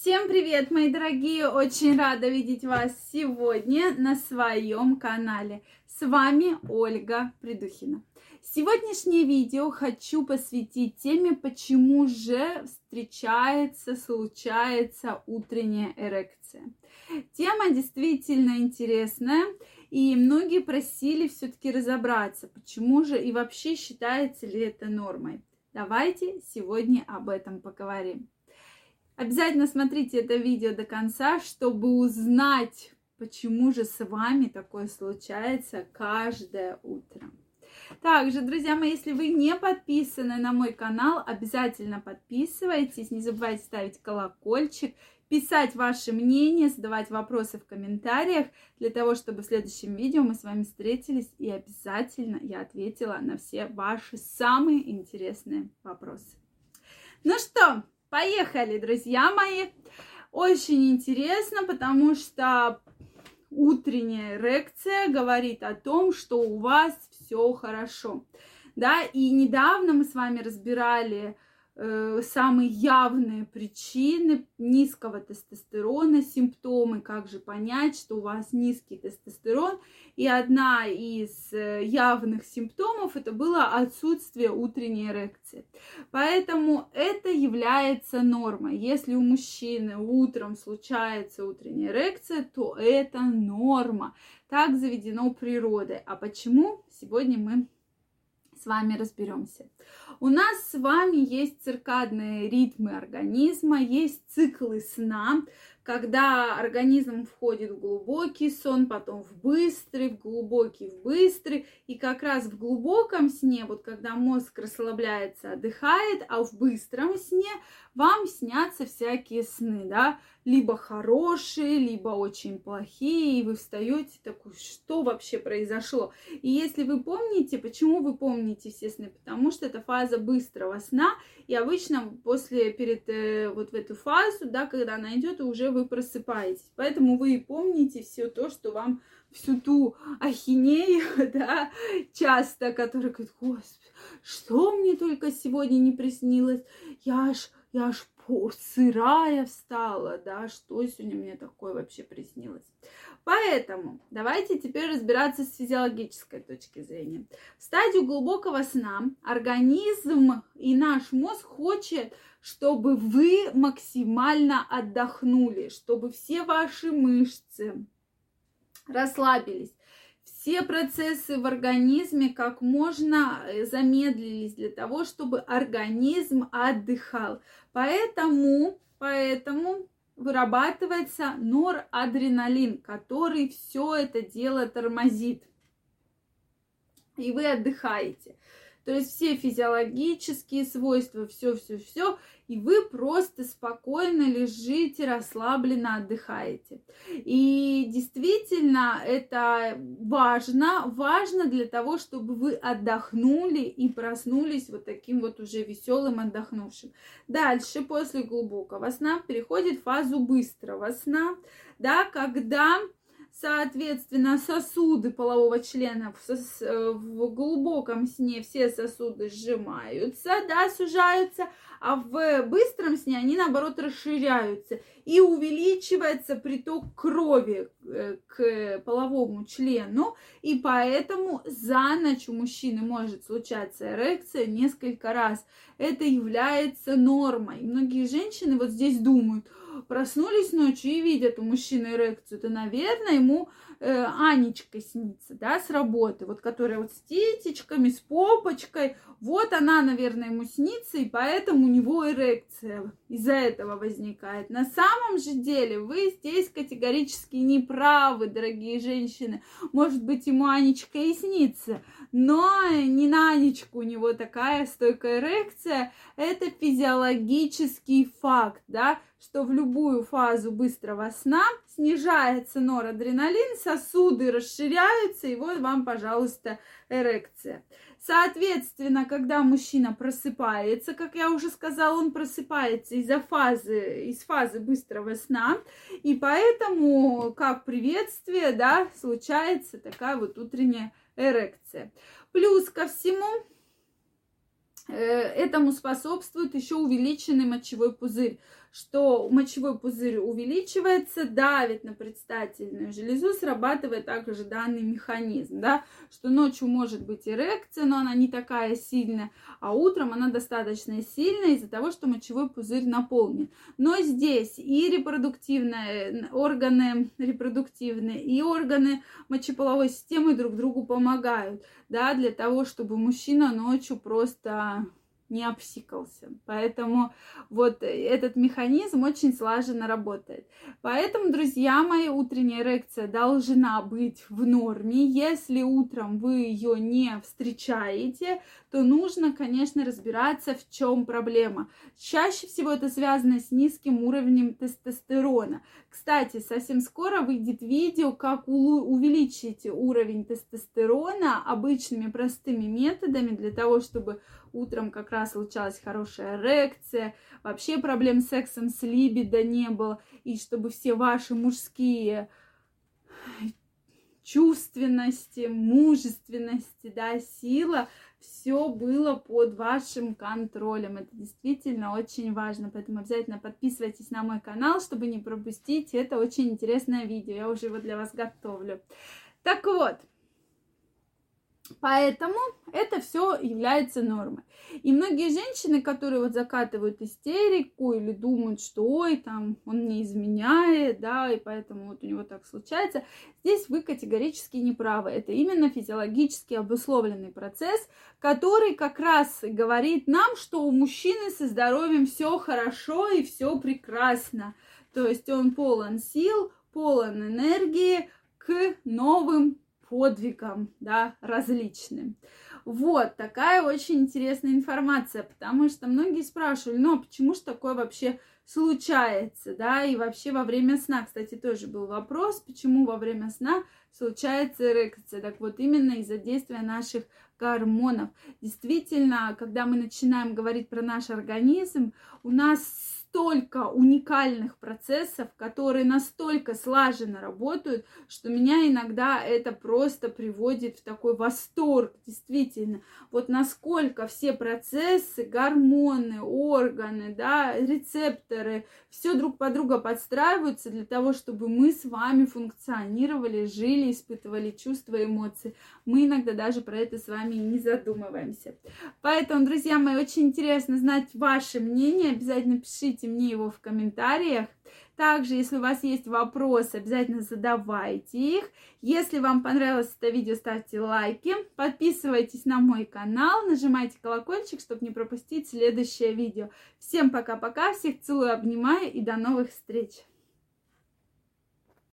Всем привет, мои дорогие! Очень рада видеть вас сегодня на своем канале. С вами Ольга Придухина. Сегодняшнее видео хочу посвятить теме, почему же встречается, случается утренняя эрекция. Тема действительно интересная, и многие просили все-таки разобраться, почему же и вообще считается ли это нормой. Давайте сегодня об этом поговорим. Обязательно смотрите это видео до конца, чтобы узнать, почему же с вами такое случается каждое утро. Также, друзья мои, если вы не подписаны на мой канал, обязательно подписывайтесь. Не забывайте ставить колокольчик, писать ваше мнение, задавать вопросы в комментариях, для того, чтобы в следующем видео мы с вами встретились и обязательно я ответила на все ваши самые интересные вопросы. Ну что, Поехали, друзья мои. Очень интересно, потому что утренняя эрекция говорит о том, что у вас все хорошо. Да, и недавно мы с вами разбирали самые явные причины низкого тестостерона, симптомы, как же понять, что у вас низкий тестостерон. И одна из э, явных симптомов это было отсутствие утренней эрекции. Поэтому это является нормой. Если у мужчины утром случается утренняя эрекция, то это норма. Так заведено природой. А почему? Сегодня мы с вами разберемся. У нас с вами есть циркадные ритмы организма, есть циклы сна, когда организм входит в глубокий сон, потом в быстрый, в глубокий, в быстрый. И как раз в глубоком сне, вот когда мозг расслабляется, отдыхает, а в быстром сне вам снятся всякие сны, да, либо хорошие, либо очень плохие, и вы встаете такой, что вообще произошло? И если вы помните, почему вы помните все сны? Потому что это фаза быстрого сна, и обычно после, перед э, вот в эту фазу, да, когда она идет, уже вы просыпаетесь. Поэтому вы и помните все то, что вам всю ту ахинею, да, часто, которая говорит, господи, что мне только сегодня не приснилось, я аж я аж сырая встала, да, что сегодня мне такое вообще приснилось. Поэтому давайте теперь разбираться с физиологической точки зрения. В стадию глубокого сна организм и наш мозг хочет, чтобы вы максимально отдохнули, чтобы все ваши мышцы расслабились, все процессы в организме как можно э, замедлились для того, чтобы организм отдыхал. Поэтому, поэтому вырабатывается норадреналин, который все это дело тормозит. И вы отдыхаете. То есть все физиологические свойства, все-все-все и вы просто спокойно лежите, расслабленно отдыхаете. И действительно это важно, важно для того, чтобы вы отдохнули и проснулись вот таким вот уже веселым отдохнувшим. Дальше, после глубокого сна, переходит в фазу быстрого сна, да, когда Соответственно, сосуды полового члена в, э, в глубоком сне все сосуды сжимаются, да, сужаются, а в быстром сне они, наоборот, расширяются и увеличивается приток крови э, к половому члену, и поэтому за ночь у мужчины может случаться эрекция несколько раз. Это является нормой. многие женщины вот здесь думают – проснулись ночью и видят у мужчины эрекцию, то, наверное, ему э, Анечка снится, да, с работы, вот которая вот с титечками, с попочкой, вот она, наверное, ему снится, и поэтому у него эрекция из-за этого возникает. На самом же деле вы здесь категорически не правы, дорогие женщины. Может быть, ему Анечка и снится, но не на Анечку у него такая стойкая эрекция. Это физиологический факт, да, что в любую фазу быстрого сна снижается норадреналин, сосуды расширяются, и вот вам, пожалуйста, эрекция. Соответственно, когда мужчина просыпается, как я уже сказала, он просыпается из-за фазы, из фазы быстрого сна, и поэтому, как приветствие, да, случается такая вот утренняя эрекция. Плюс ко всему, Э, этому способствует еще увеличенный мочевой пузырь. Что мочевой пузырь увеличивается, давит на предстательную железу, срабатывает также данный механизм, да, что ночью может быть эрекция, но она не такая сильная, а утром она достаточно сильная из-за того, что мочевой пузырь наполнен. Но здесь и репродуктивные органы репродуктивные, и органы мочеполовой системы друг другу помогают, да, для того, чтобы мужчина ночью просто не обсикался. Поэтому вот этот механизм очень слаженно работает. Поэтому, друзья мои, утренняя эрекция должна быть в норме. Если утром вы ее не встречаете, то нужно, конечно, разбираться, в чем проблема. Чаще всего это связано с низким уровнем тестостерона. Кстати, совсем скоро выйдет видео, как увеличить уровень тестостерона обычными простыми методами для того, чтобы утром как раз случалась хорошая эрекция, вообще проблем с сексом, с либидо не было, и чтобы все ваши мужские чувственности, мужественности, да, сила, все было под вашим контролем. Это действительно очень важно, поэтому обязательно подписывайтесь на мой канал, чтобы не пропустить это очень интересное видео. Я уже его для вас готовлю. Так вот, Поэтому это все является нормой. И многие женщины, которые вот закатывают истерику или думают, что ой, там он не изменяет, да, и поэтому вот у него так случается, здесь вы категорически не правы. Это именно физиологически обусловленный процесс, который как раз говорит нам, что у мужчины со здоровьем все хорошо и все прекрасно. То есть он полон сил, полон энергии к новым подвигам, да, различным. Вот, такая очень интересная информация, потому что многие спрашивали, ну, а почему же такое вообще случается, да, и вообще во время сна, кстати, тоже был вопрос, почему во время сна случается эрекция. Так вот, именно из-за действия наших гормонов. Действительно, когда мы начинаем говорить про наш организм, у нас столько уникальных процессов, которые настолько слаженно работают, что меня иногда это просто приводит в такой восторг, действительно. Вот насколько все процессы, гормоны, органы, да, рецепторы, все друг по друга подстраиваются для того, чтобы мы с вами функционировали, жили, испытывали чувства, эмоции. Мы иногда даже про это с вами не задумываемся. Поэтому, друзья мои, очень интересно знать ваше мнение. Обязательно пишите пишите мне его в комментариях. Также, если у вас есть вопросы, обязательно задавайте их. Если вам понравилось это видео, ставьте лайки, подписывайтесь на мой канал, нажимайте колокольчик, чтобы не пропустить следующее видео. Всем пока-пока, всех целую, обнимаю и до новых встреч!